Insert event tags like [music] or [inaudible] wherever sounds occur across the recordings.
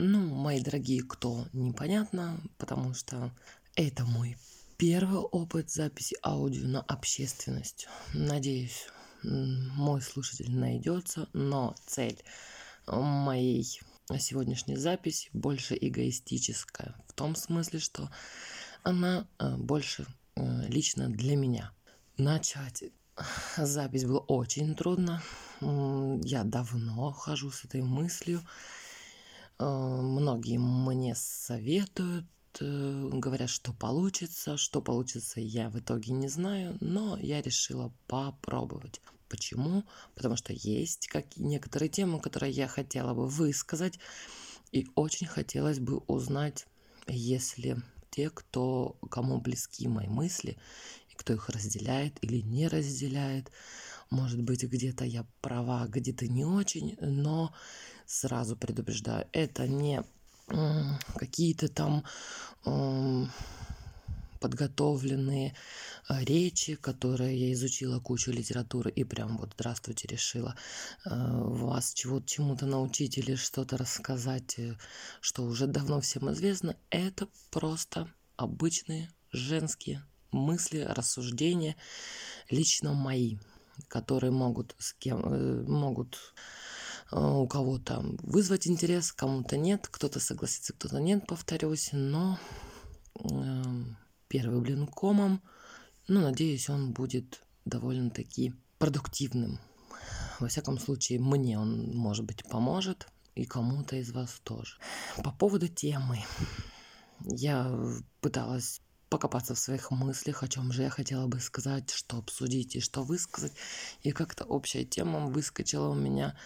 Ну, мои дорогие, кто непонятно, потому что это мой первый опыт записи аудио на общественность. Надеюсь, мой слушатель найдется, но цель моей сегодняшней записи больше эгоистическая. В том смысле, что она э, больше э, лично для меня. Начать запись было очень трудно. Я давно хожу с этой мыслью. Э, многие мне советуют, говорят, что получится. Что получится, я в итоге не знаю, но я решила попробовать. Почему? Потому что есть какие некоторые темы, которые я хотела бы высказать, и очень хотелось бы узнать, если те, кто, кому близки мои мысли, и кто их разделяет или не разделяет. Может быть, где-то я права, где-то не очень, но сразу предупреждаю, это не какие-то там подготовленные а, речи, которые я изучила кучу литературы и прям вот здравствуйте решила а, вас чего чему-то научить или что-то рассказать, э, что уже давно всем известно, это просто обычные женские мысли, рассуждения, лично мои, которые могут с кем э, могут у кого-то вызвать интерес, кому-то нет, кто-то согласится, кто-то нет, повторюсь, но эм, первый блин комом. Ну, надеюсь, он будет довольно-таки продуктивным. Во всяком случае, мне он, может быть, поможет, и кому-то из вас тоже. По поводу темы. Я пыталась покопаться в своих мыслях, о чем же я хотела бы сказать, что обсудить и что высказать. И как-то общая тема выскочила у меня.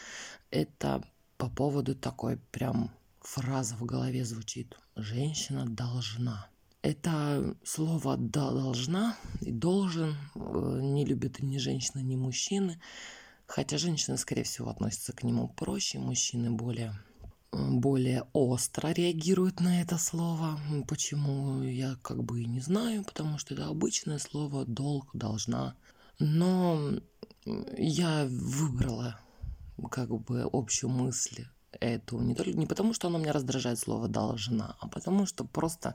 Это по поводу такой прям фраза в голове звучит. Женщина должна. Это слово «должна» и «должен» э, не любят ни женщины, ни мужчины. Хотя женщины, скорее всего, относятся к нему проще, мужчины более более остро реагируют на это слово. Почему, я как бы и не знаю, потому что это обычное слово «долг», «должна». Но я выбрала как бы общую мысль эту не только не потому, что оно меня раздражает слово должна, а потому что просто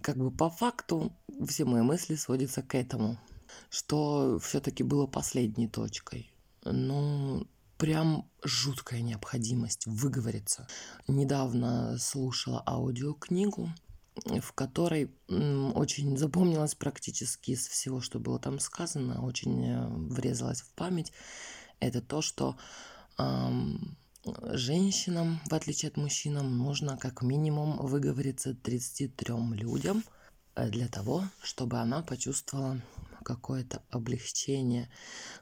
как бы по факту все мои мысли сводятся к этому, что все-таки было последней точкой. Ну, прям жуткая необходимость выговориться. Недавно слушала аудиокнигу, в которой очень запомнилось практически из всего, что было там сказано, очень э, врезалось в память. Это то, что эм, женщинам, в отличие от мужчинам, нужно как минимум выговориться 33 людям э, для того, чтобы она почувствовала какое-то облегчение,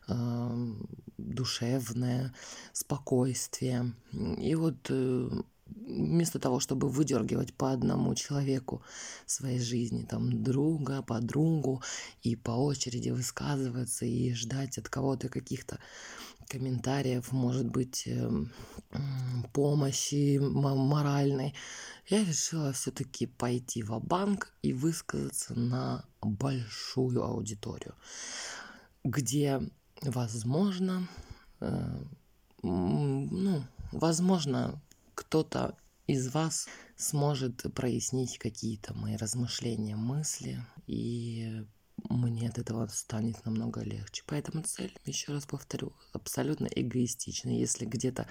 э, душевное, спокойствие. И вот э, вместо того, чтобы выдергивать по одному человеку своей жизни, там, друга, подругу, и по очереди высказываться и ждать от кого-то каких-то комментариев, может быть, эм, помощи моральной, я решила все-таки пойти в банк и высказаться на большую аудиторию, где, возможно, э, ну, возможно, кто-то из вас сможет прояснить какие-то мои размышления, мысли и мне от этого станет намного легче. Поэтому цель, еще раз повторю, абсолютно эгоистична. Если где-то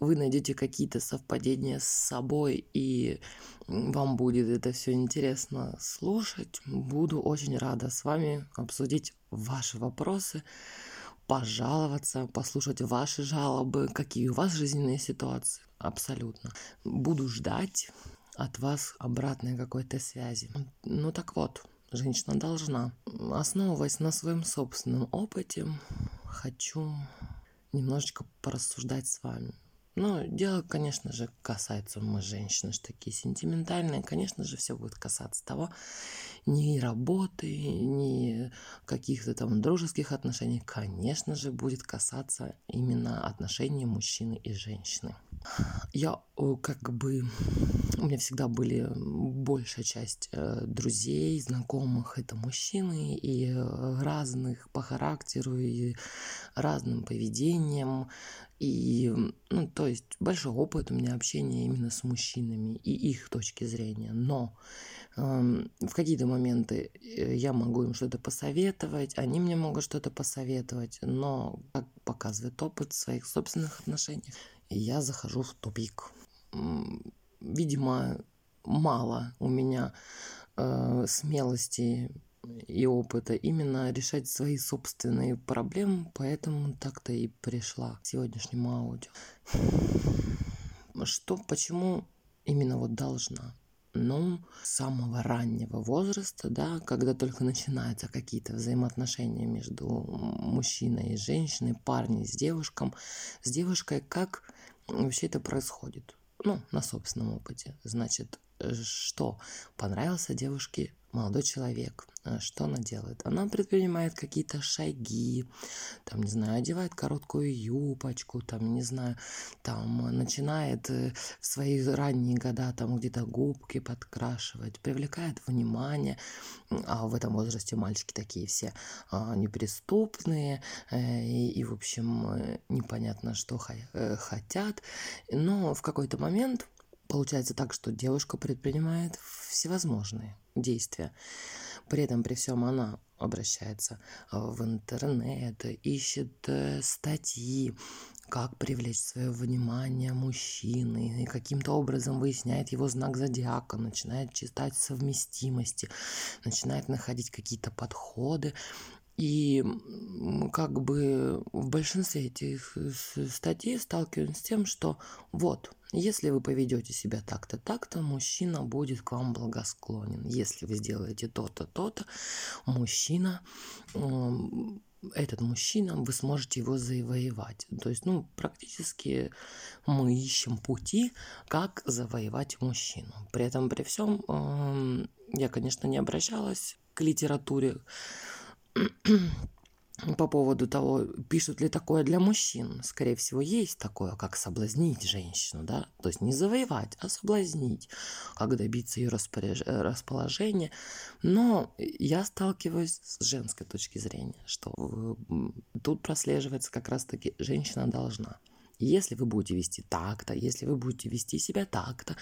вы найдете какие-то совпадения с собой и вам будет это все интересно слушать, буду очень рада с вами обсудить ваши вопросы, пожаловаться, послушать ваши жалобы, какие у вас жизненные ситуации. Абсолютно. Буду ждать от вас обратной какой-то связи. Ну так вот, женщина должна. Основываясь на своем собственном опыте, хочу немножечко порассуждать с вами. Ну, дело, конечно же, касается мы женщины, что такие сентиментальные. Конечно же, все будет касаться того, ни работы, ни каких-то там дружеских отношений. Конечно же, будет касаться именно отношений мужчины и женщины. Я как бы у меня всегда были большая часть э, друзей, знакомых, это мужчины, и э, разных по характеру, и разным поведением, и, ну, то есть большой опыт у меня общения именно с мужчинами и их точки зрения. Но э, в какие-то моменты э, я могу им что-то посоветовать, они мне могут что-то посоветовать, но, как показывает опыт своих собственных отношений, я захожу в тупик видимо, мало у меня э, смелости и опыта именно решать свои собственные проблемы, поэтому так-то и пришла к сегодняшнему аудио. Что, почему именно вот должна? Ну, с самого раннего возраста, да, когда только начинаются какие-то взаимоотношения между мужчиной и женщиной, парнем с девушкой, с девушкой, как вообще это происходит? ну, на собственном опыте. Значит, что понравился девушке молодой человек, э, что она делает? Она предпринимает какие-то шаги, там, не знаю, одевает короткую юбочку, там, не знаю, там, начинает э, в свои ранние года там где-то губки подкрашивать, привлекает внимание, а в этом возрасте мальчики такие все а, неприступные и, и, в общем, непонятно, что хотят, но в какой-то момент Получается так, что девушка предпринимает всевозможные действия. При этом, при всем, она обращается в интернет, ищет э, статьи, как привлечь свое внимание мужчины, и каким-то образом выясняет его знак зодиака, начинает читать совместимости, начинает находить какие-то подходы, и как бы в большинстве этих статей сталкиваемся с тем, что вот, если вы поведете себя так-то, так-то, мужчина будет к вам благосклонен. Если вы сделаете то-то, то-то, мужчина этот мужчина, вы сможете его завоевать. То есть, ну, практически мы ищем пути, как завоевать мужчину. При этом, при всем, я, конечно, не обращалась к литературе по поводу того, пишут ли такое для мужчин. Скорее всего, есть такое, как соблазнить женщину, да, то есть не завоевать, а соблазнить, как добиться ее распоряж... расположения. Но я сталкиваюсь с женской точки зрения, что тут прослеживается как раз-таки женщина должна. Если вы будете вести так-то, если вы будете вести себя так-то,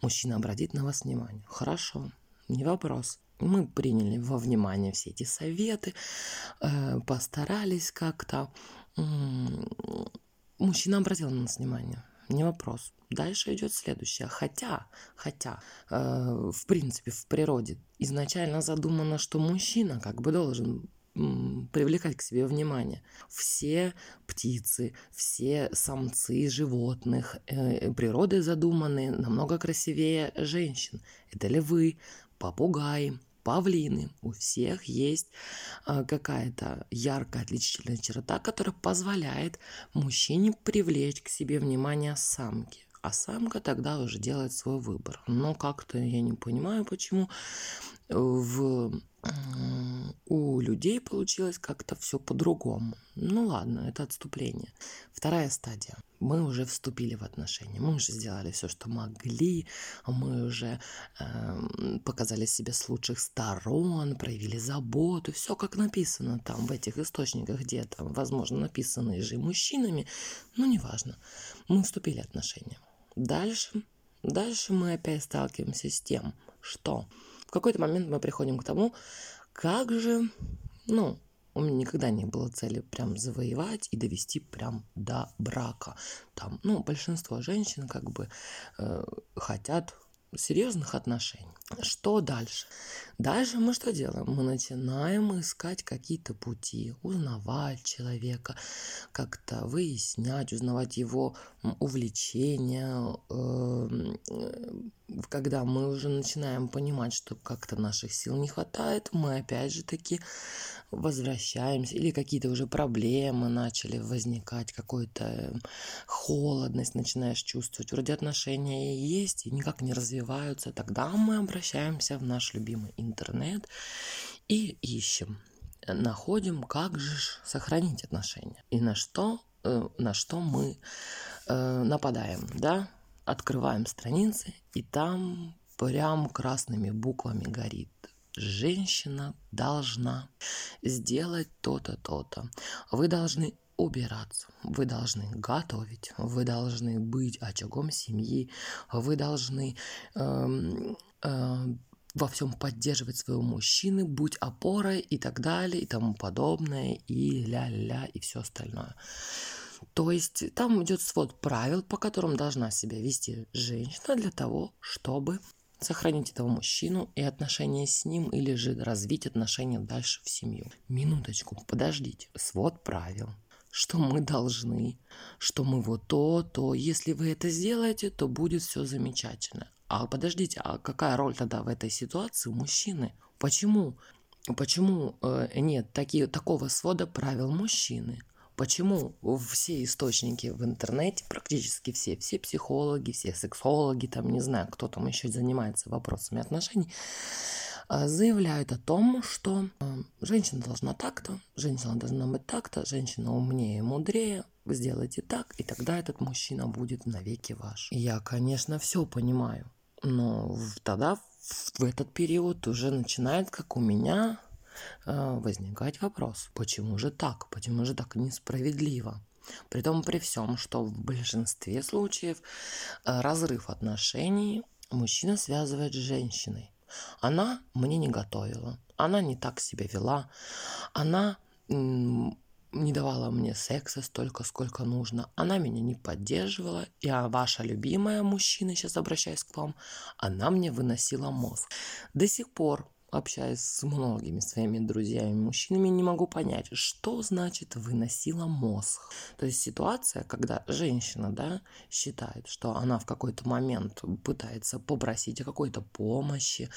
мужчина обратит на вас внимание. Хорошо, не вопрос. Мы приняли во внимание все эти советы, э, постарались как-то. Мужчина обратил на нас внимание, не вопрос. Дальше идет следующее. Хотя, хотя, э, в принципе, в природе изначально задумано, что мужчина как бы должен привлекать к себе внимание. Все птицы, все самцы животных э, природой задуманы намного красивее женщин. Это львы, попугаи, павлины. У всех есть а, какая-то яркая отличительная черта, которая позволяет мужчине привлечь к себе внимание самки. А самка тогда уже делает свой выбор. Но как-то я не понимаю, почему в у людей получилось как-то все по-другому. Ну ладно, это отступление. Вторая стадия. Мы уже вступили в отношения, мы уже сделали все, что могли, мы уже э, показали себя с лучших сторон, проявили заботу, все как написано там в этих источниках, где там, возможно, написанные же мужчинами, ну неважно. Мы вступили в отношения. Дальше, дальше мы опять сталкиваемся с тем, что какой-то момент мы приходим к тому, как же, ну, у меня никогда не было цели прям завоевать и довести прям до брака. Там, ну, большинство женщин как бы э, хотят серьезных отношений. Что дальше? Дальше мы что делаем? Мы начинаем искать какие-то пути, узнавать человека, как-то выяснять, узнавать его увлечения. Эм, когда мы уже начинаем понимать, что как-то наших сил не хватает, мы опять же таки возвращаемся, или какие-то уже проблемы начали возникать, какую-то холодность начинаешь чувствовать, вроде отношения есть и никак не развиваются, тогда мы обращаемся в наш любимый интернет и ищем, находим, как же сохранить отношения и на что, э, на что мы э, нападаем, да, открываем страницы, и там прям красными буквами горит. Женщина должна сделать то-то, то-то. Вы должны убираться, вы должны готовить, вы должны быть очагом семьи, вы должны эм, э, во всем поддерживать своего мужчины, будь опорой и так далее и тому подобное, и ля-ля, и все остальное. То есть там идет свод правил, по которым должна себя вести женщина для того, чтобы сохранить этого мужчину и отношения с ним, или же развить отношения дальше в семью. Минуточку, подождите. Свод правил что мы должны, что мы вот то, то. Если вы это сделаете, то будет все замечательно. А подождите, а какая роль тогда в этой ситуации у мужчины? Почему? Почему э, нет такие, такого свода правил мужчины? Почему все источники в интернете, практически все, все психологи, все сексологи, там не знаю, кто там еще занимается вопросами отношений, заявляют о том, что а, женщина должна так-то, женщина должна быть так-то, женщина умнее и мудрее, сделайте так, и тогда этот мужчина будет навеки ваш. Я, конечно, все понимаю, но тогда в этот период уже начинает, как у меня, Э, возникать вопрос, почему же так, почему же так несправедливо? Притом при всем, что в большинстве случаев разрыв отношений мужчина связывает с женщиной. Она мне не готовила, она не так себя вела, она не давала мне секса столько, сколько нужно, она меня не поддерживала, и а ваша любимая мужчина, сейчас обращаюсь к вам, она мне выносила мозг. До сих пор общаясь с многими своими друзьями-мужчинами, не могу понять, что значит выносила мозг. То есть ситуация, когда женщина, да, считает, что она в какой-то момент пытается попросить о какой-то помощи,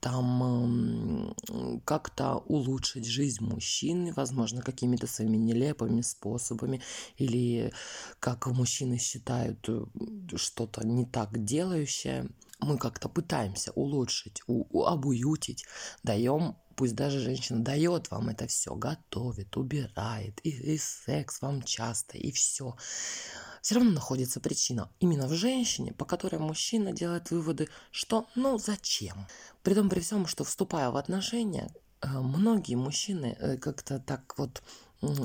там э, как-то улучшить жизнь мужчины, возможно, какими-то своими нелепыми способами, или как мужчины считают э, что-то не так делающее, мы как-то пытаемся улучшить, у, у, обуютить, даем, пусть даже женщина дает вам это все, готовит, убирает, и, и секс вам часто, и все. Все равно находится причина именно в женщине, по которой мужчина делает выводы, что ну зачем. При том при всем, что вступая в отношения, э, многие мужчины э, как-то так вот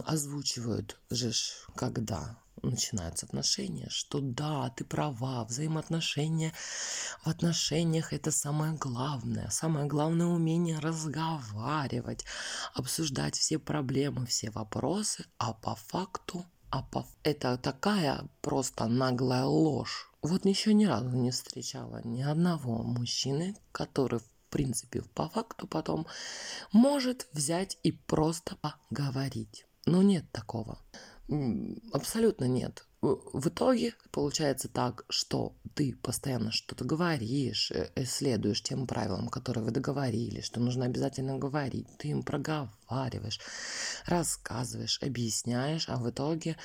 озвучивают же, когда начинаются отношения, что да, ты права, взаимоотношения в отношениях это самое главное. Самое главное умение разговаривать, обсуждать все проблемы, все вопросы, а по факту а по... это такая просто наглая ложь. Вот еще ни разу не встречала ни одного мужчины, который в принципе по факту потом может взять и просто поговорить. Но нет такого. Абсолютно нет. В итоге получается так, что ты постоянно что-то говоришь, э, следуешь тем правилам, которые вы договорились, что нужно обязательно говорить, ты им проговариваешь, рассказываешь, объясняешь, а в итоге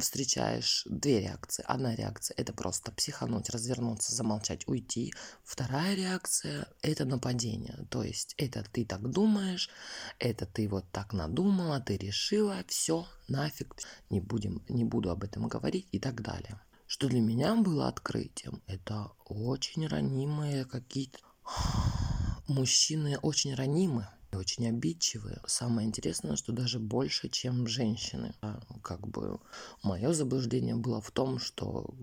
встречаешь две реакции. Одна реакция – это просто психануть, развернуться, замолчать, уйти. Вторая реакция – это нападение. То есть это ты так думаешь, это ты вот так надумала, ты решила, все, нафиг, не, будем, не буду об этом говорить и так далее. Что для меня было открытием, это очень ранимые какие-то... [sighs] Мужчины очень ранимы очень обидчивые. Самое интересное, что даже больше, чем женщины. А, как бы мое заблуждение было в том, что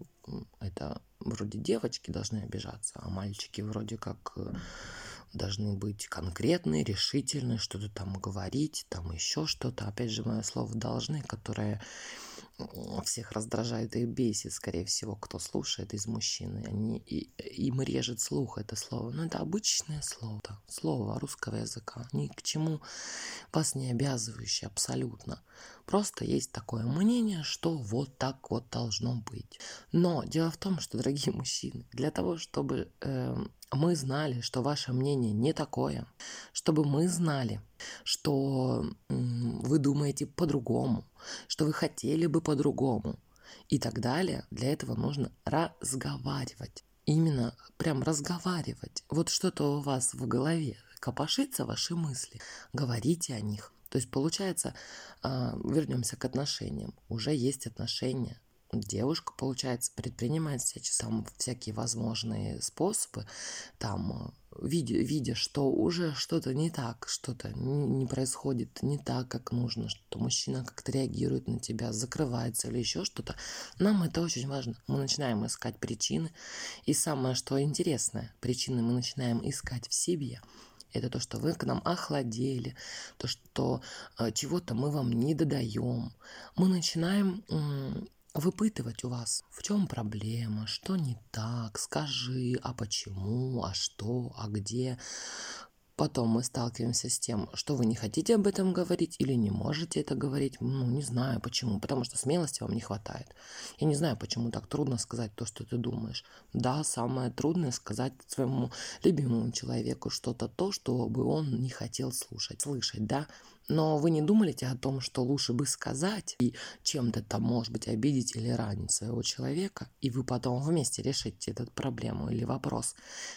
это вроде девочки должны обижаться, а мальчики вроде как э, должны быть конкретны, решительны, что-то там говорить, там еще что-то. Опять же, мое слово должны, которое всех раздражает и бесит, скорее всего, кто слушает из мужчин. Они, и, им режет слух это слово. Но это обычное слово. Слово русского языка. Ни к чему вас не обязывающее абсолютно. Просто есть такое мнение, что вот так вот должно быть. Но дело в том, что, дорогие мужчины, для того, чтобы э, мы знали, что ваше мнение не такое, чтобы мы знали, что вы думаете по-другому, что вы хотели бы по-другому и так далее, для этого нужно разговаривать. Именно прям разговаривать. Вот что-то у вас в голове, копошится ваши мысли, говорите о них. То есть получается, а, вернемся к отношениям. Уже есть отношения, девушка, получается, предпринимает всякие, сам, всякие возможные способы, там, видя, видя, что уже что-то не так, что-то не, не происходит не так, как нужно, что мужчина как-то реагирует на тебя, закрывается или еще что-то, нам это очень важно. Мы начинаем искать причины. И самое, что интересное, причины мы начинаем искать в себе. Это то, что вы к нам охладели, то, что э, чего-то мы вам не додаем. Мы начинаем выпытывать у вас, в чем проблема, что не так, скажи, а почему, а что, а где. Потом мы сталкиваемся с тем, что вы не хотите об этом говорить или не можете это говорить. Ну, не знаю почему, потому что смелости вам не хватает. Я не знаю, почему так трудно сказать то, что ты думаешь. Да, самое трудное сказать своему любимому человеку что-то то, что бы он не хотел слушать, слышать, да. Но вы не думаете о том, что лучше бы сказать и чем-то там, может быть, обидеть или ранить своего человека, и вы потом вместе решите эту проблему или вопрос,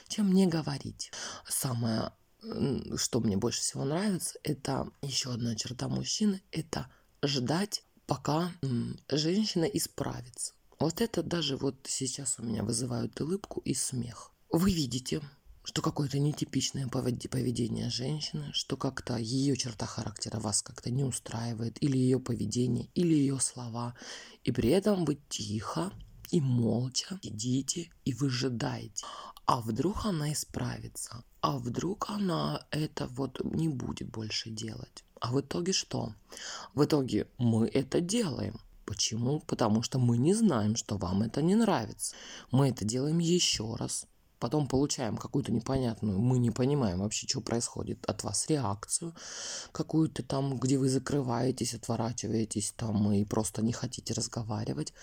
чем не говорить. Самое что мне больше всего нравится, это еще одна черта мужчины, это ждать, пока женщина исправится. Вот это даже вот сейчас у меня вызывает улыбку и смех. Вы видите, что какое-то нетипичное поведение женщины, что как-то ее черта характера вас как-то не устраивает, или ее поведение, или ее слова, и при этом вы тихо и молча сидите и выжидаете. А вдруг она исправится? А вдруг она это вот не будет больше делать? А в итоге что? В итоге мы это делаем. Почему? Потому что мы не знаем, что вам это не нравится. Мы это делаем еще раз. Потом получаем какую-то непонятную, мы не понимаем вообще, что происходит от вас, реакцию какую-то там, где вы закрываетесь, отворачиваетесь там и просто не хотите разговаривать.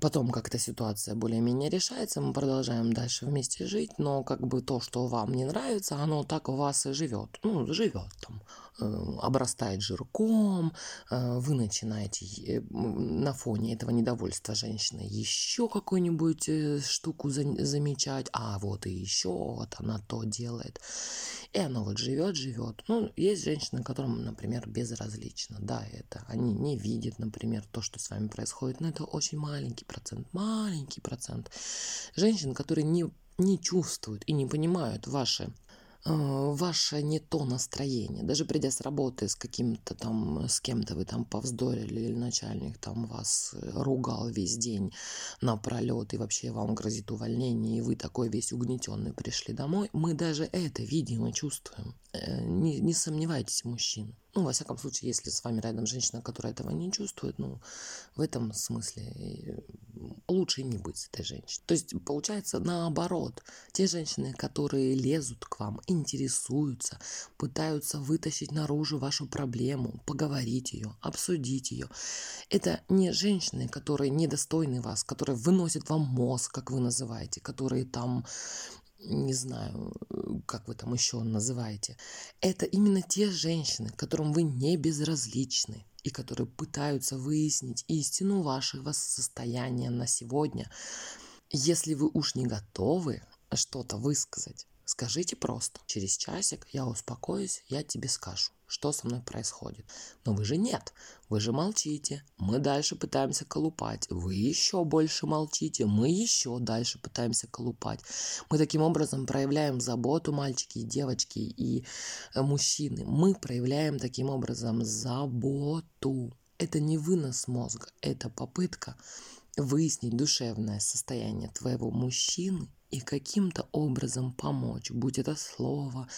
Потом как-то ситуация более-менее решается, мы продолжаем дальше вместе жить, но как бы то, что вам не нравится, оно так у вас и живет. Ну, живет там. Э, обрастает жирком, э, вы начинаете э, на фоне этого недовольства женщины еще какую-нибудь штуку замечать, а вот и еще вот она то делает. И оно вот живет, живет. Ну, есть женщины, которым, например, безразлично, да, это. Они не видят, например, то, что с вами происходит, но это очень маленький процент, маленький процент женщин, которые не не чувствуют и не понимают ваши Э, ваше не то настроение. Даже придя с работы с каким-то там, с кем-то вы там повздорили, или начальник там вас э, ругал весь день напролет, и вообще вам грозит увольнение, и вы такой весь угнетенный пришли домой, мы даже это видим и чувствуем. Э, не, не сомневайтесь, мужчина. Ну, во всяком случае, если с вами рядом женщина, которая этого не чувствует, ну, в этом смысле лучше не быть с этой женщиной. То есть, получается, наоборот, те женщины, которые лезут к вам, интересуются, пытаются вытащить наружу вашу проблему, поговорить ее, обсудить ее, это не женщины, которые недостойны вас, которые выносят вам мозг, как вы называете, которые там не знаю, как вы там еще называете, это именно те женщины, которым вы не безразличны и которые пытаются выяснить истину вашего состояния на сегодня. Если вы уж не готовы что-то высказать, скажите просто, через часик я успокоюсь, я тебе скажу что со мной происходит. Но вы же нет, вы же молчите. Мы дальше пытаемся колупать. Вы еще больше молчите, мы еще дальше пытаемся колупать. Мы таким образом проявляем заботу, мальчики и девочки, и э, мужчины. Мы проявляем таким образом заботу. Это не вынос мозга, это попытка выяснить душевное состояние твоего мужчины и каким-то образом помочь, будь это слово,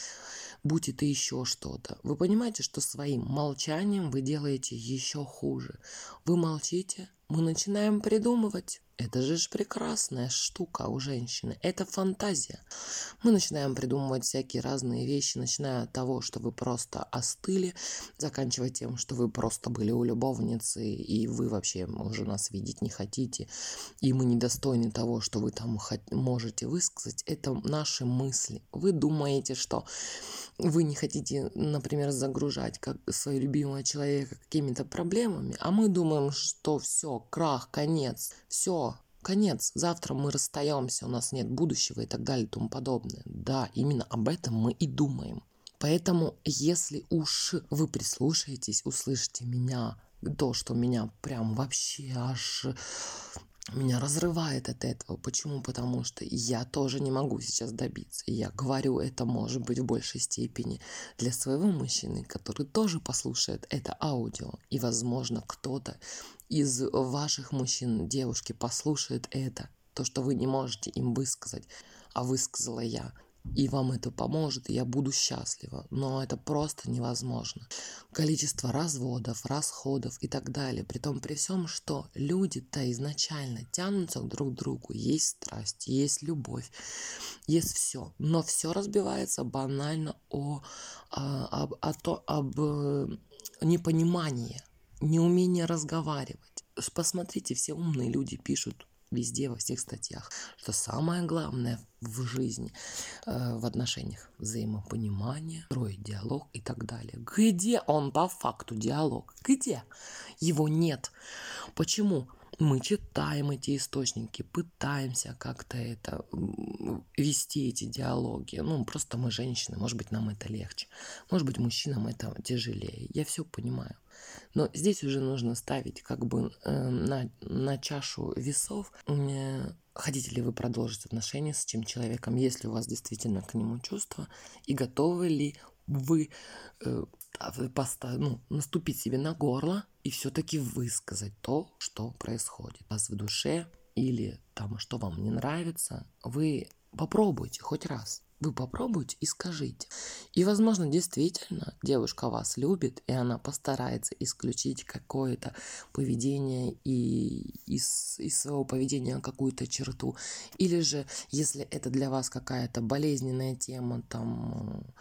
будь это еще что-то. Вы понимаете, что своим молчанием вы делаете еще хуже. Вы молчите, мы начинаем придумывать. Это же ж прекрасная штука у женщины. Это фантазия. Мы начинаем придумывать всякие разные вещи, начиная от того, что вы просто остыли, заканчивая тем, что вы просто были у любовницы, и вы вообще уже нас видеть не хотите, и мы недостойны того, что вы там можете высказать. Это наши мысли. Вы думаете, что вы не хотите, например, загружать как своего любимого человека какими-то проблемами, а мы думаем, что все, крах, конец, все, конец, завтра мы расстаемся, у нас нет будущего и так далее и тому подобное. Да, именно об этом мы и думаем. Поэтому, если уж вы прислушаетесь, услышите меня, то, что меня прям вообще аж меня разрывает от этого. Почему? Потому что я тоже не могу сейчас добиться. Я говорю это, может быть, в большей степени для своего мужчины, который тоже послушает это аудио. И, возможно, кто-то из ваших мужчин, девушки, послушает это. То, что вы не можете им высказать, а высказала я и вам это поможет, и я буду счастлива. Но это просто невозможно. Количество разводов, расходов и так далее. При том, при всем, что люди-то изначально тянутся друг к другу. Есть страсть, есть любовь, есть все. Но все разбивается банально о, о, об, о то, об э, непонимании, неумение разговаривать. Посмотрите, все умные люди пишут везде, во всех статьях, что самое главное в жизни, э, в отношениях взаимопонимание, строить диалог и так далее. Где он по факту диалог? Где? Его нет. Почему? мы читаем эти источники, пытаемся как-то это вести эти диалоги. Ну, просто мы женщины, может быть, нам это легче. Может быть, мужчинам это тяжелее. Я все понимаю. Но здесь уже нужно ставить как бы э, на, на чашу весов. Э, хотите ли вы продолжить отношения с этим человеком, если у вас действительно к нему чувства, и готовы ли вы э, поставить, ну, наступить себе на горло и все-таки высказать то, что происходит у вас в душе или там, что вам не нравится, вы попробуйте хоть раз. Вы попробуйте и скажите. И, возможно, действительно девушка вас любит, и она постарается исключить какое-то поведение и из, из своего поведения какую-то черту. Или же, если это для вас какая-то болезненная тема, там,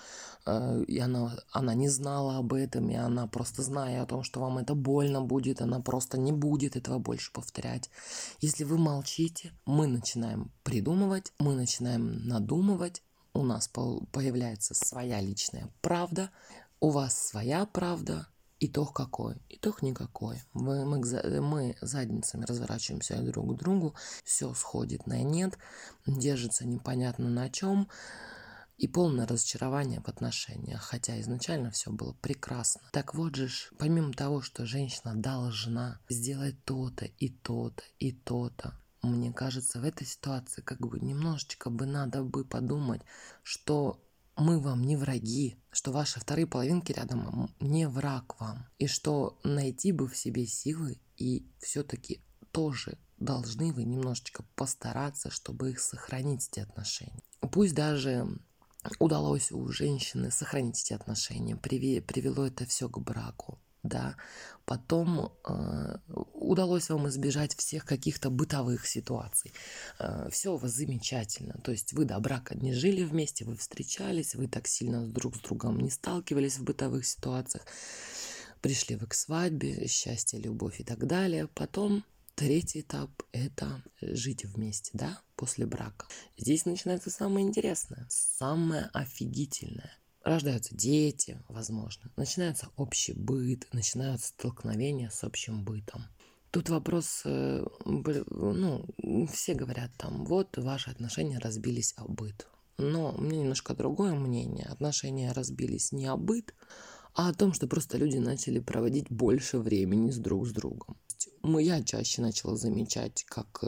э, и она, она не знала об этом, и она просто зная о том, что вам это больно будет, она просто не будет этого больше повторять. Если вы молчите, мы начинаем придумывать, мы начинаем надумывать, у нас появляется своя личная правда, у вас своя правда, итог какой? Итог никакой. Мы, мы, мы задницами разворачиваемся друг к другу, все сходит на нет, держится непонятно на чем, и полное разочарование в отношениях, хотя изначально все было прекрасно. Так вот же, помимо того, что женщина должна сделать то-то и то-то и то-то, мне кажется, в этой ситуации как бы немножечко бы надо бы подумать, что мы вам не враги, что ваши вторые половинки рядом не враг вам, и что найти бы в себе силы и все-таки тоже должны вы немножечко постараться, чтобы их сохранить, эти отношения. Пусть даже удалось у женщины сохранить эти отношения, привело это все к браку да, потом э, удалось вам избежать всех каких-то бытовых ситуаций. Э, все у вас замечательно, то есть вы до брака не жили вместе, вы встречались, вы так сильно друг с другом не сталкивались в бытовых ситуациях, пришли вы к свадьбе, счастье, любовь и так далее, потом Третий этап – это жить вместе, да, после брака. Здесь начинается самое интересное, самое офигительное рождаются дети, возможно, начинается общий быт, начинаются столкновения с общим бытом. Тут вопрос, э, ну, все говорят там, вот ваши отношения разбились о быт. Но у меня немножко другое мнение. Отношения разбились не о быт, а о том, что просто люди начали проводить больше времени с друг с другом мы, я чаще начала замечать, как э,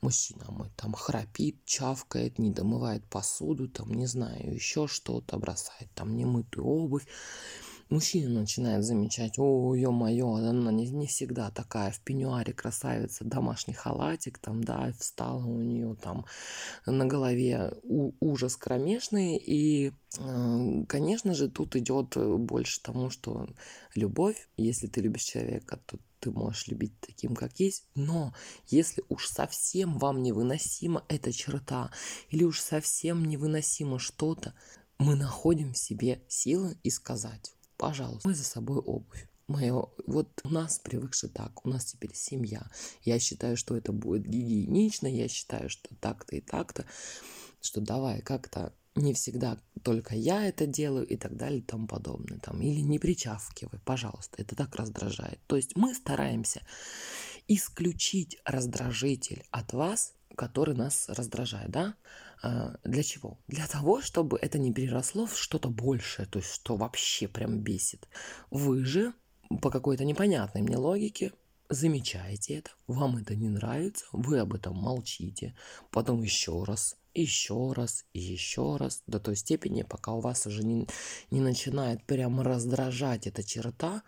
мужчина мой там храпит, чавкает, не домывает посуду, там, не знаю, еще что-то, бросает там немытую обувь. Мужчина начинает замечать, о, ё-моё, она не, не всегда такая в пеньюаре красавица, домашний халатик, там, да, встала у нее там на голове у, ужас кромешный, и, э, конечно же, тут идет больше тому, что любовь, если ты любишь человека, то ты можешь любить таким, как есть, но если уж совсем вам невыносима эта черта, или уж совсем невыносимо что-то, мы находим в себе силы и сказать, пожалуйста, мы за собой обувь. Мое, вот у нас привыкши так, у нас теперь семья. Я считаю, что это будет гигиенично, я считаю, что так-то и так-то, что давай как-то не всегда только я это делаю и так далее и тому подобное. Там, или не причавкивай, пожалуйста, это так раздражает. То есть мы стараемся исключить раздражитель от вас, который нас раздражает, да? А, для чего? Для того, чтобы это не переросло в что-то большее, то есть что вообще прям бесит. Вы же по какой-то непонятной мне логике замечаете это, вам это не нравится, вы об этом молчите, потом еще раз, еще раз и еще раз, до той степени, пока у вас уже не, не начинает прямо раздражать эта черта,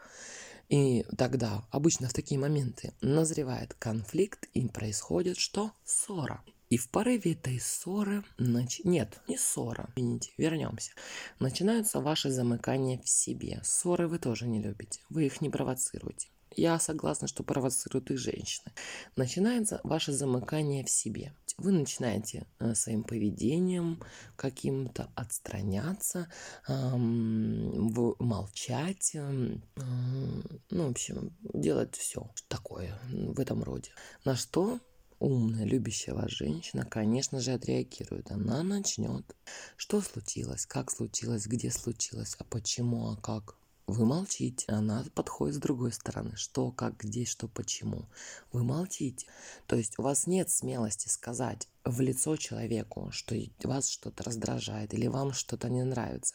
и тогда обычно в такие моменты назревает конфликт и происходит что? Ссора. И в порыве этой ссоры, нач... нет, не ссора, извините, вернемся. Начинаются ваши замыкания в себе. Ссоры вы тоже не любите, вы их не провоцируете. Я согласна, что провоцируют их женщины. Начинается ваше замыкание в себе. Вы начинаете э, своим поведением каким-то отстраняться, молчать, ну, в общем, делать все такое в этом роде. На что умная, любящая вас женщина, конечно же, отреагирует. Она начнет. Что случилось? Как случилось? Где случилось? А почему? А как? Вы молчите, она подходит с другой стороны. Что, как, где, что, почему. Вы молчите. То есть у вас нет смелости сказать в лицо человеку, что вас что-то раздражает или вам что-то не нравится.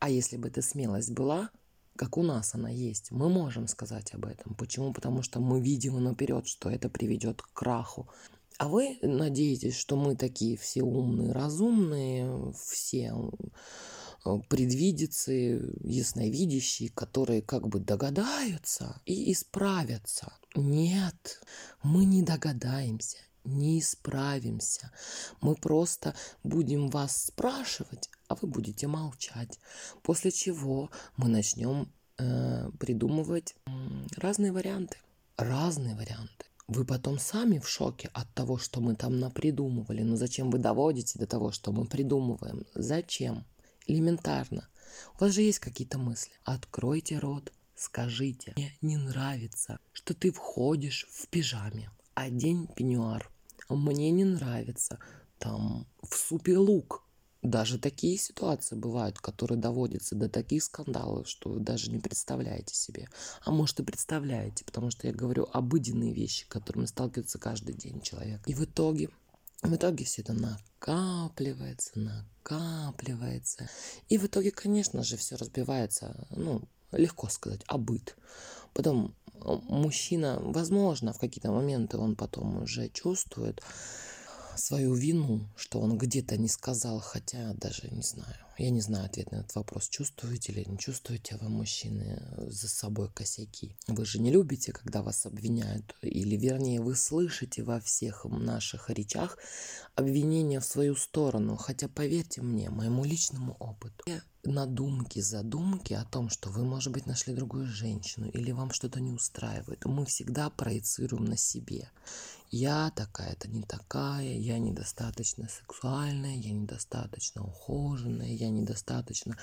А если бы эта смелость была, как у нас она есть, мы можем сказать об этом. Почему? Потому что мы видим наперед, что это приведет к краху. А вы надеетесь, что мы такие все умные, разумные, все предвидицы, ясновидящие, которые как бы догадаются и исправятся. Нет, мы не догадаемся, не исправимся. Мы просто будем вас спрашивать, а вы будете молчать. После чего мы начнем э, придумывать э, разные варианты. Разные варианты. Вы потом сами в шоке от того, что мы там напридумывали. Но зачем вы доводите до того, что мы придумываем? Зачем? Элементарно. У вас же есть какие-то мысли. Откройте рот, скажите. Мне не нравится, что ты входишь в пижаме. Одень пеньюар. Мне не нравится там в супе лук. Даже такие ситуации бывают, которые доводятся до таких скандалов, что вы даже не представляете себе. А может и представляете, потому что я говорю обыденные вещи, с которыми сталкивается каждый день человек. И в итоге в итоге все это накапливается, накапливается. И в итоге, конечно же, все разбивается, ну, легко сказать, обыт. Потом мужчина, возможно, в какие-то моменты он потом уже чувствует, свою вину, что он где-то не сказал, хотя даже не знаю. Я не знаю ответ на этот вопрос. Чувствуете или не чувствуете вы, мужчины, за собой косяки? Вы же не любите, когда вас обвиняют. Или, вернее, вы слышите во всех наших речах обвинения в свою сторону. Хотя, поверьте мне, моему личному опыту, надумки, задумки о том, что вы, может быть, нашли другую женщину или вам что-то не устраивает, мы всегда проецируем на себе. Я такая-то не такая, я недостаточно сексуальная, я недостаточно ухоженная, я недостаточно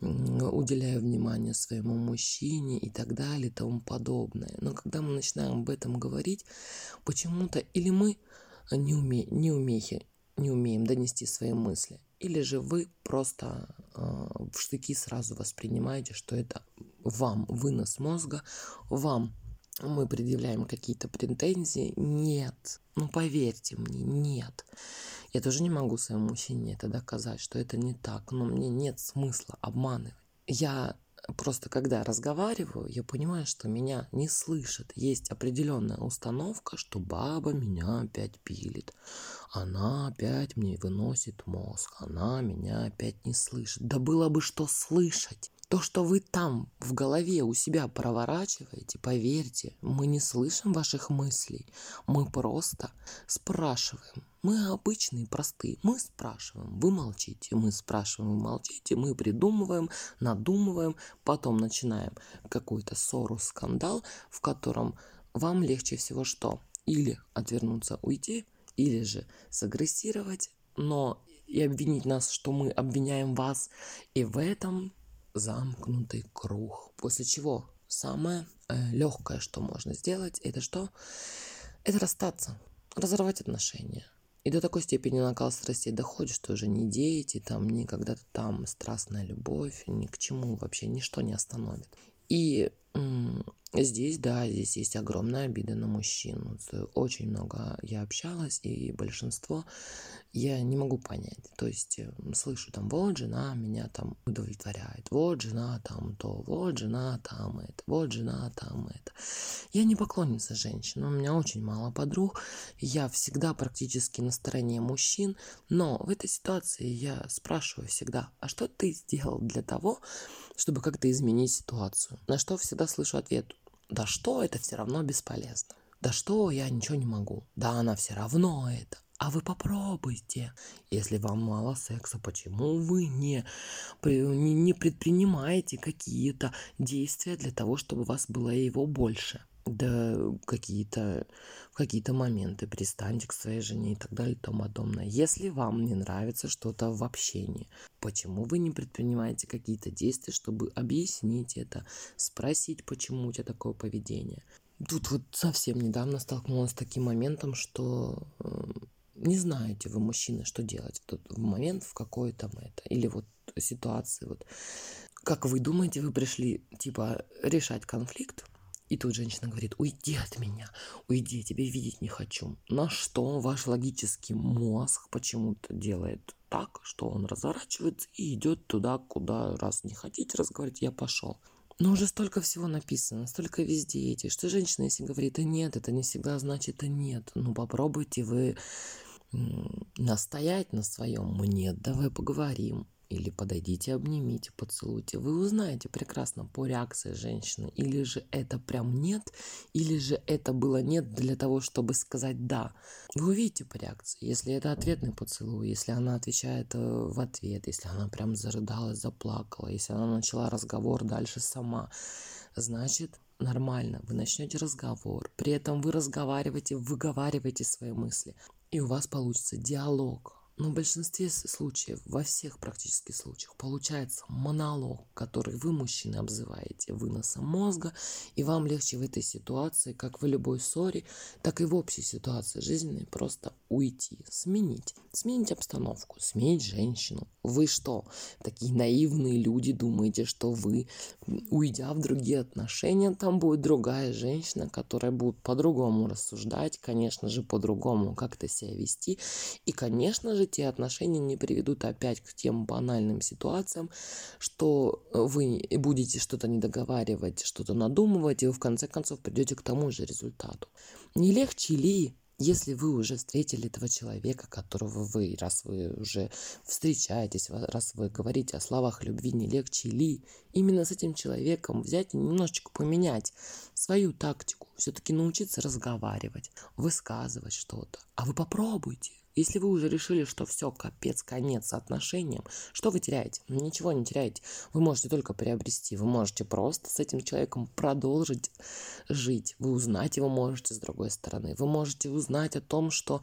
уделяю внимание своему мужчине и так далее и тому подобное. Но когда мы начинаем об этом говорить, почему-то или мы не, уме, не, умехи, не умеем донести свои мысли, или же вы просто э, в штыки сразу воспринимаете, что это вам вынос мозга, вам мы предъявляем какие-то претензии. Нет. Ну, поверьте мне, нет. Я тоже не могу своему мужчине это доказать, что это не так, но мне нет смысла обманывать. Я просто когда разговариваю, я понимаю, что меня не слышат. Есть определенная установка, что баба меня опять пилит. Она опять мне выносит мозг. Она меня опять не слышит. Да было бы что слышать. То, что вы там в голове у себя проворачиваете, поверьте, мы не слышим ваших мыслей. Мы просто спрашиваем. Мы обычные, простые. Мы спрашиваем, вы молчите. Мы спрашиваем, вы молчите. Мы придумываем, надумываем. Потом начинаем какую-то ссору, скандал, в котором вам легче всего что? Или отвернуться, уйти, или же сагрессировать, но и обвинить нас, что мы обвиняем вас. И в этом замкнутый круг. После чего самое э, легкое, что можно сделать, это что? Это расстаться, разорвать отношения. И до такой степени накал страстей доходит, что уже ни дети, там, ни когда-то там страстная любовь, ни к чему вообще ничто не остановит. И Здесь, да, здесь есть огромная обида на мужчину. Очень много я общалась, и большинство я не могу понять. То есть э, слышу там, вот жена меня там удовлетворяет, вот жена там то, вот жена там это, вот жена там это. Я не поклонница женщин, у меня очень мало подруг, я всегда практически на стороне мужчин, но в этой ситуации я спрашиваю всегда, а что ты сделал для того, чтобы как-то изменить ситуацию? На что всегда слышу ответ, да что, это все равно бесполезно. Да что, я ничего не могу. Да она все равно это. А вы попробуйте. Если вам мало секса, почему вы не, не, не предпринимаете какие-то действия для того, чтобы у вас было его больше? Да какие-то какие-то моменты пристаньте к своей жене и так далее и тому подобное. Если вам не нравится что-то в общении, почему вы не предпринимаете какие-то действия, чтобы объяснить это, спросить, почему у тебя такое поведение? Тут вот совсем недавно столкнулась с таким моментом, что эм, не знаете вы, мужчины, что делать в тот момент, в какой там это, или вот ситуации, вот. Как вы думаете, вы пришли, типа, решать конфликт, и тут женщина говорит, уйди от меня, уйди, я тебя видеть не хочу. На что ваш логический мозг почему-то делает так, что он разворачивается и идет туда, куда, раз не хотите разговаривать, я пошел. Но уже столько всего написано, столько везде эти, что женщина, если говорит, да нет, это не всегда значит, да нет. Ну попробуйте вы настоять на своем «нет, давай поговорим», или подойдите, обнимите, поцелуйте. Вы узнаете прекрасно по реакции женщины, или же это прям нет, или же это было нет для того, чтобы сказать да. Вы увидите по реакции, если это ответный поцелуй, если она отвечает э, в ответ, если она прям зарыдалась, заплакала, если она начала разговор дальше сама, значит нормально, вы начнете разговор, при этом вы разговариваете, выговариваете свои мысли, и у вас получится диалог, но в большинстве случаев, во всех практически случаях, получается монолог, который вы, мужчины, обзываете выносом мозга, и вам легче в этой ситуации, как в любой ссоре, так и в общей ситуации жизненной, просто уйти, сменить, сменить обстановку, сменить женщину. Вы что, такие наивные люди, думаете, что вы, уйдя в другие отношения, там будет другая женщина, которая будет по-другому рассуждать, конечно же, по-другому как-то себя вести, и, конечно же, те отношения не приведут опять к тем банальным ситуациям, что вы будете что-то недоговаривать, что-то надумывать, и вы в конце концов придете к тому же результату. Не легче ли если вы уже встретили этого человека, которого вы, раз вы уже встречаетесь, раз вы говорите о словах любви, не легче ли именно с этим человеком взять и немножечко поменять свою тактику, все-таки научиться разговаривать, высказывать что-то. А вы попробуйте, если вы уже решили, что все, капец, конец отношениям, что вы теряете? Ничего не теряете. Вы можете только приобрести. Вы можете просто с этим человеком продолжить жить. Вы узнать его можете с другой стороны. Вы можете узнать о том, что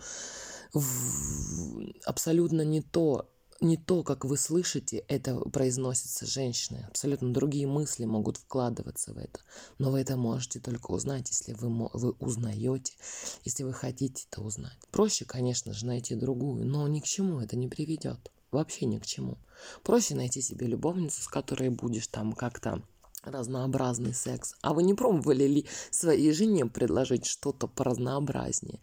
абсолютно не то не то, как вы слышите, это произносится женщиной. Абсолютно другие мысли могут вкладываться в это. Но вы это можете только узнать, если вы, вы узнаете, если вы хотите это узнать. Проще, конечно же, найти другую, но ни к чему это не приведет. Вообще ни к чему. Проще найти себе любовницу, с которой будешь там как-то разнообразный секс. А вы не пробовали ли своей жене предложить что-то поразнообразнее?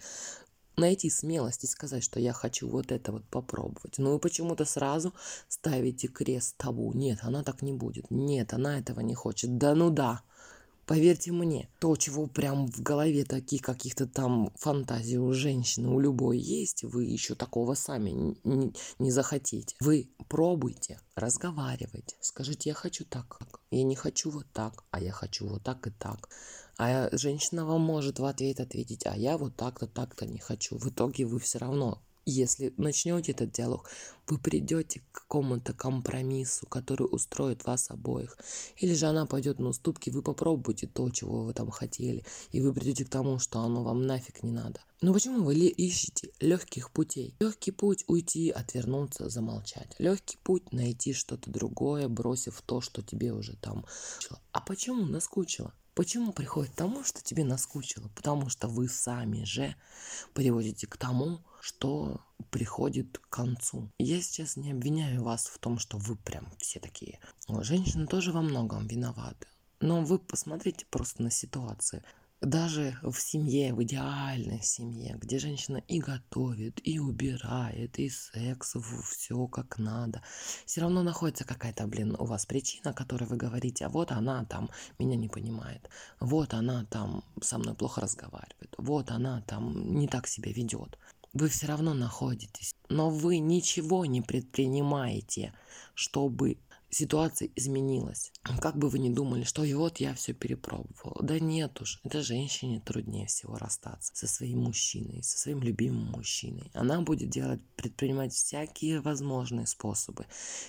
Найти смелость и сказать, что я хочу вот это вот попробовать. Но вы почему-то сразу ставите крест табу. Нет, она так не будет. Нет, она этого не хочет. Да ну да. Поверьте мне, то, чего прям в голове таких каких-то там фантазий у женщины, у любой есть, вы еще такого сами не, не захотите. Вы пробуйте, разговаривайте, скажите, я хочу так, я не хочу вот так, а я хочу вот так и так. А женщина вам может в ответ ответить, а я вот так-то, так-то не хочу. В итоге вы все равно, если начнете этот диалог, вы придете к какому-то компромиссу, который устроит вас обоих. Или же она пойдет на уступки, вы попробуете то, чего вы там хотели, и вы придете к тому, что оно вам нафиг не надо. Но почему вы ищете легких путей? Легкий путь уйти, отвернуться, замолчать. Легкий путь найти что-то другое, бросив то, что тебе уже там. А почему наскучило? Почему приходит к тому, что тебе наскучило? Потому что вы сами же приводите к тому, что приходит к концу. Я сейчас не обвиняю вас в том, что вы прям все такие. Женщины тоже во многом виноваты. Но вы посмотрите просто на ситуацию. Даже в семье, в идеальной семье, где женщина и готовит, и убирает, и секс, все как надо, все равно находится какая-то, блин, у вас причина, которой вы говорите, а вот она там меня не понимает, вот она там со мной плохо разговаривает, вот она там не так себя ведет. Вы все равно находитесь, но вы ничего не предпринимаете, чтобы ситуация изменилась. Как бы вы ни думали, что и вот я все перепробовал. Да нет уж, это женщине труднее всего расстаться со своим мужчиной, со своим любимым мужчиной. Она будет делать, предпринимать всякие возможные способы.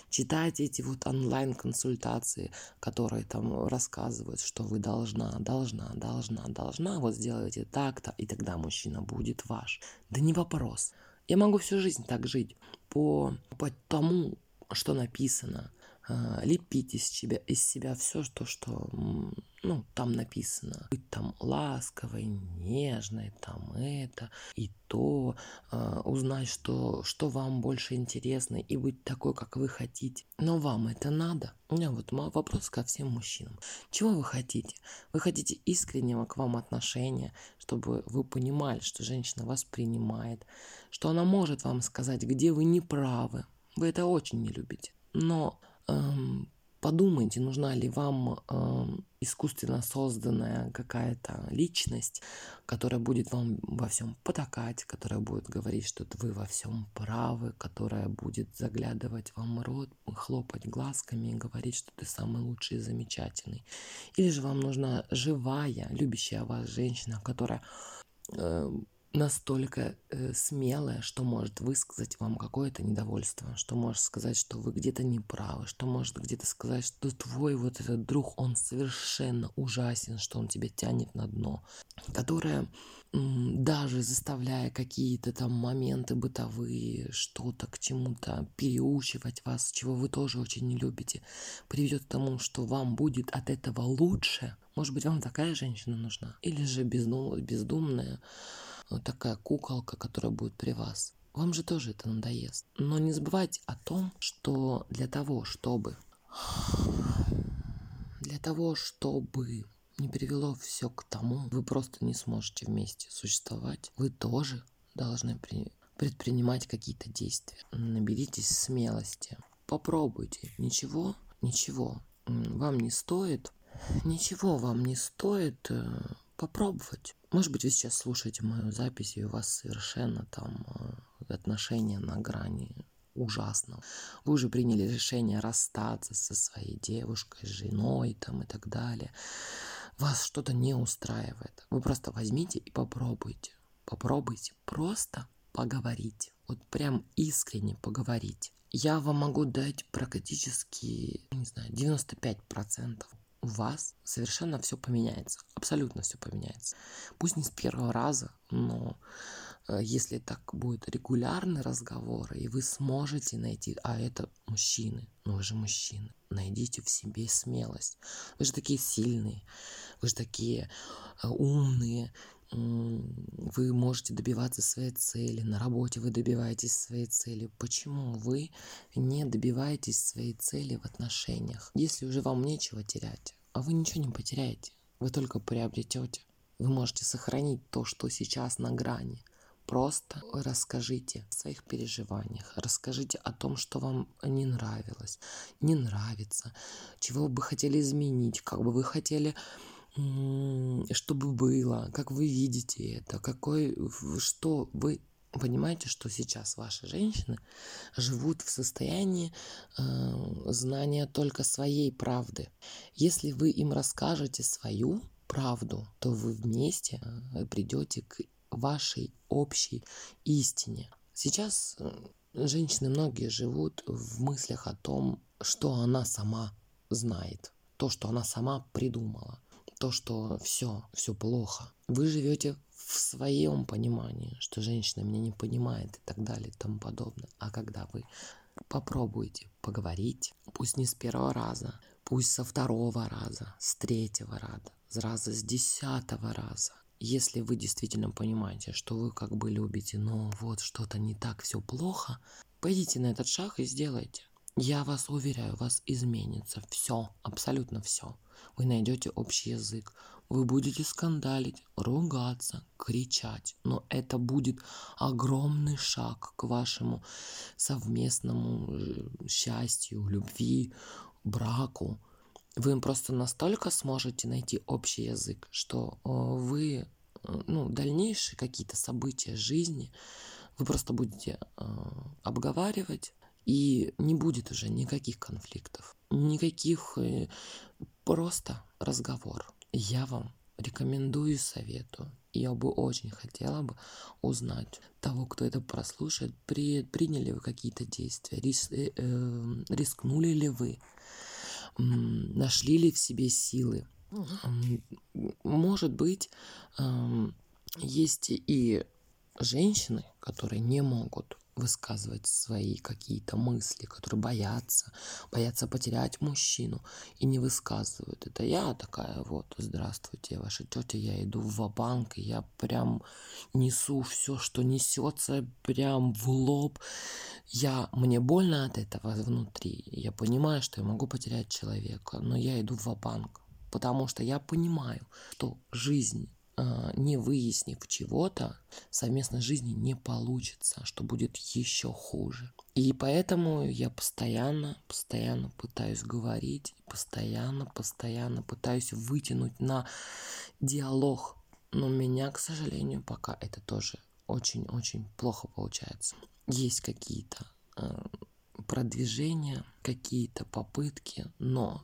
Читать эти вот онлайн-консультации, которые там рассказывают, что вы должна, должна, должна, должна, вот сделайте так-то, и тогда мужчина будет ваш. Да не вопрос. Я могу всю жизнь так жить по, по тому, что написано, лепить из себя, из себя все то, что ну, там написано. Быть там ласковой, нежной, там это и то, э, узнать, что, что вам больше интересно, и быть такой, как вы хотите. Но вам это надо? У меня вот вопрос ко всем мужчинам. Чего вы хотите? Вы хотите искреннего к вам отношения, чтобы вы понимали, что женщина вас принимает, что она может вам сказать, где вы не правы. Вы это очень не любите. Но подумайте, нужна ли вам эм, искусственно созданная какая-то личность, которая будет вам во всем потакать, которая будет говорить, что вы во всем правы, которая будет заглядывать вам в рот, хлопать глазками и говорить, что ты самый лучший и замечательный. Или же вам нужна живая, любящая вас женщина, которая э, настолько э, смелая, что может высказать вам какое-то недовольство, что может сказать, что вы где-то не правы, что может где-то сказать, что твой вот этот друг, он совершенно ужасен, что он тебя тянет на дно, которая даже заставляя какие-то там моменты бытовые, что-то к чему-то переучивать вас, чего вы тоже очень не любите, приведет к тому, что вам будет от этого лучше. Может быть, вам такая женщина нужна? Или же бездум, бездумная, вот такая куколка, которая будет при вас. Вам же тоже это надоест. Но не забывайте о том, что для того, чтобы... Для того, чтобы не привело все к тому, вы просто не сможете вместе существовать. Вы тоже должны при... предпринимать какие-то действия. Наберитесь смелости. Попробуйте. Ничего, ничего вам не стоит. Ничего вам не стоит э, попробовать. Может быть, вы сейчас слушаете мою запись, и у вас совершенно там э, отношения на грани ужасного. Вы уже приняли решение расстаться со своей девушкой, женой там и так далее. Вас что-то не устраивает. Вы просто возьмите и попробуйте. Попробуйте просто поговорить. Вот прям искренне поговорить. Я вам могу дать практически, не знаю, 95% у вас совершенно все поменяется. Абсолютно все поменяется. Пусть не с первого раза, но э, если так будет регулярный разговор, и вы сможете найти, а это мужчины, ну вы же мужчины, найдите в себе смелость. Вы же такие сильные, вы же такие э, умные, вы можете добиваться своей цели, на работе вы добиваетесь своей цели. Почему вы не добиваетесь своей цели в отношениях? Если уже вам нечего терять, а вы ничего не потеряете, вы только приобретете. Вы можете сохранить то, что сейчас на грани. Просто расскажите о своих переживаниях, расскажите о том, что вам не нравилось, не нравится, чего бы хотели изменить, как бы вы хотели чтобы было, как вы видите это, какой, что вы понимаете, что сейчас ваши женщины живут в состоянии э, знания только своей правды. Если вы им расскажете свою правду, то вы вместе э, придете к вашей общей истине. Сейчас э, женщины многие живут в мыслях о том, что она сама знает, то, что она сама придумала то, что все, все плохо. Вы живете в своем понимании, что женщина меня не понимает и так далее и тому подобное. А когда вы попробуете поговорить, пусть не с первого раза, пусть со второго раза, с третьего раза, с раза с десятого раза, если вы действительно понимаете, что вы как бы любите, но вот что-то не так, все плохо, пойдите на этот шаг и сделайте. Я вас уверяю, у вас изменится все, абсолютно все. Вы найдете общий язык, вы будете скандалить, ругаться, кричать, но это будет огромный шаг к вашему совместному э, счастью, любви, браку. Вы просто настолько сможете найти общий язык, что э, вы, э, ну, дальнейшие какие-то события жизни, вы просто будете обговаривать, и не будет уже никаких конфликтов, никаких, э, просто разговор. Я вам рекомендую, советую. Я бы очень хотела бы узнать того, кто это прослушает, при, приняли вы какие-то действия, рис, э, э, рискнули ли вы, нашли ли в себе силы. Может быть, э, есть и женщины, которые не могут высказывать свои какие-то мысли, которые боятся, боятся потерять мужчину и не высказывают. Это я такая вот, здравствуйте, ваша тетя, я иду в банк и я прям несу все, что несется прям в лоб. Я, мне больно от этого внутри. Я понимаю, что я могу потерять человека, но я иду в банк потому что я понимаю, что жизнь не выяснив чего-то, совместной жизни не получится, что будет еще хуже. И поэтому я постоянно, постоянно пытаюсь говорить, постоянно, постоянно пытаюсь вытянуть на диалог. Но у меня, к сожалению, пока это тоже очень-очень плохо получается. Есть какие-то э, продвижения, какие-то попытки, но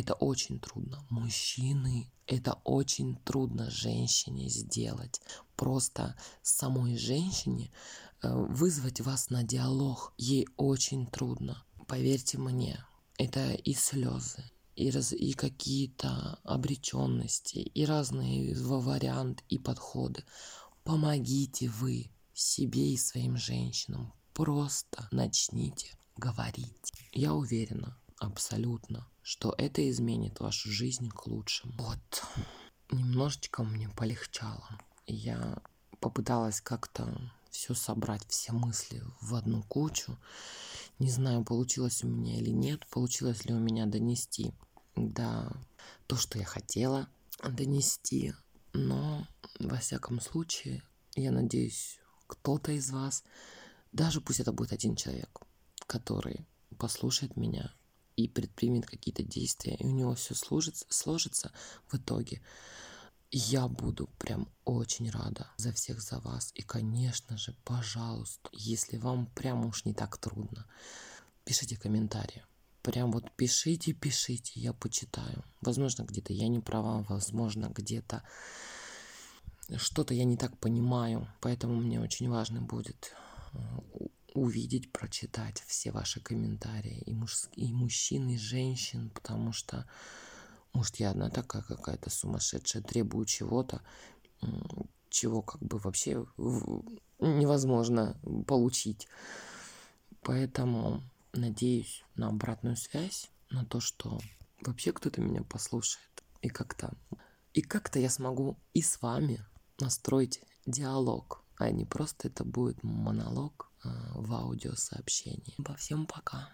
это очень трудно. Мужчины, это очень трудно женщине сделать. Просто самой женщине э, вызвать вас на диалог ей очень трудно. Поверьте мне, это и слезы, и, раз, и какие-то обреченности, и разные варианты и подходы. Помогите вы себе и своим женщинам. Просто начните говорить. Я уверена, абсолютно, что это изменит вашу жизнь к лучшему. Вот, немножечко мне полегчало. Я попыталась как-то все собрать, все мысли в одну кучу. Не знаю, получилось у меня или нет, получилось ли у меня донести до то, что я хотела донести. Но, во всяком случае, я надеюсь, кто-то из вас, даже пусть это будет один человек, который послушает меня и предпримет какие-то действия, и у него все сложится, в итоге. Я буду прям очень рада за всех за вас. И, конечно же, пожалуйста, если вам прям уж не так трудно, пишите комментарии. Прям вот пишите, пишите, я почитаю. Возможно, где-то я не права, возможно, где-то что-то я не так понимаю, поэтому мне очень важно будет э, увидеть, прочитать все ваши комментарии, и, муж, и мужчин, и женщин, потому что, может, я одна такая какая-то сумасшедшая, требую чего-то, чего как бы вообще невозможно получить. Поэтому надеюсь на обратную связь, на то, что вообще кто-то меня послушает. И как-то и как-то я смогу и с вами настроить диалог, а не просто это будет монолог, в аудиосообщении. Во всем пока.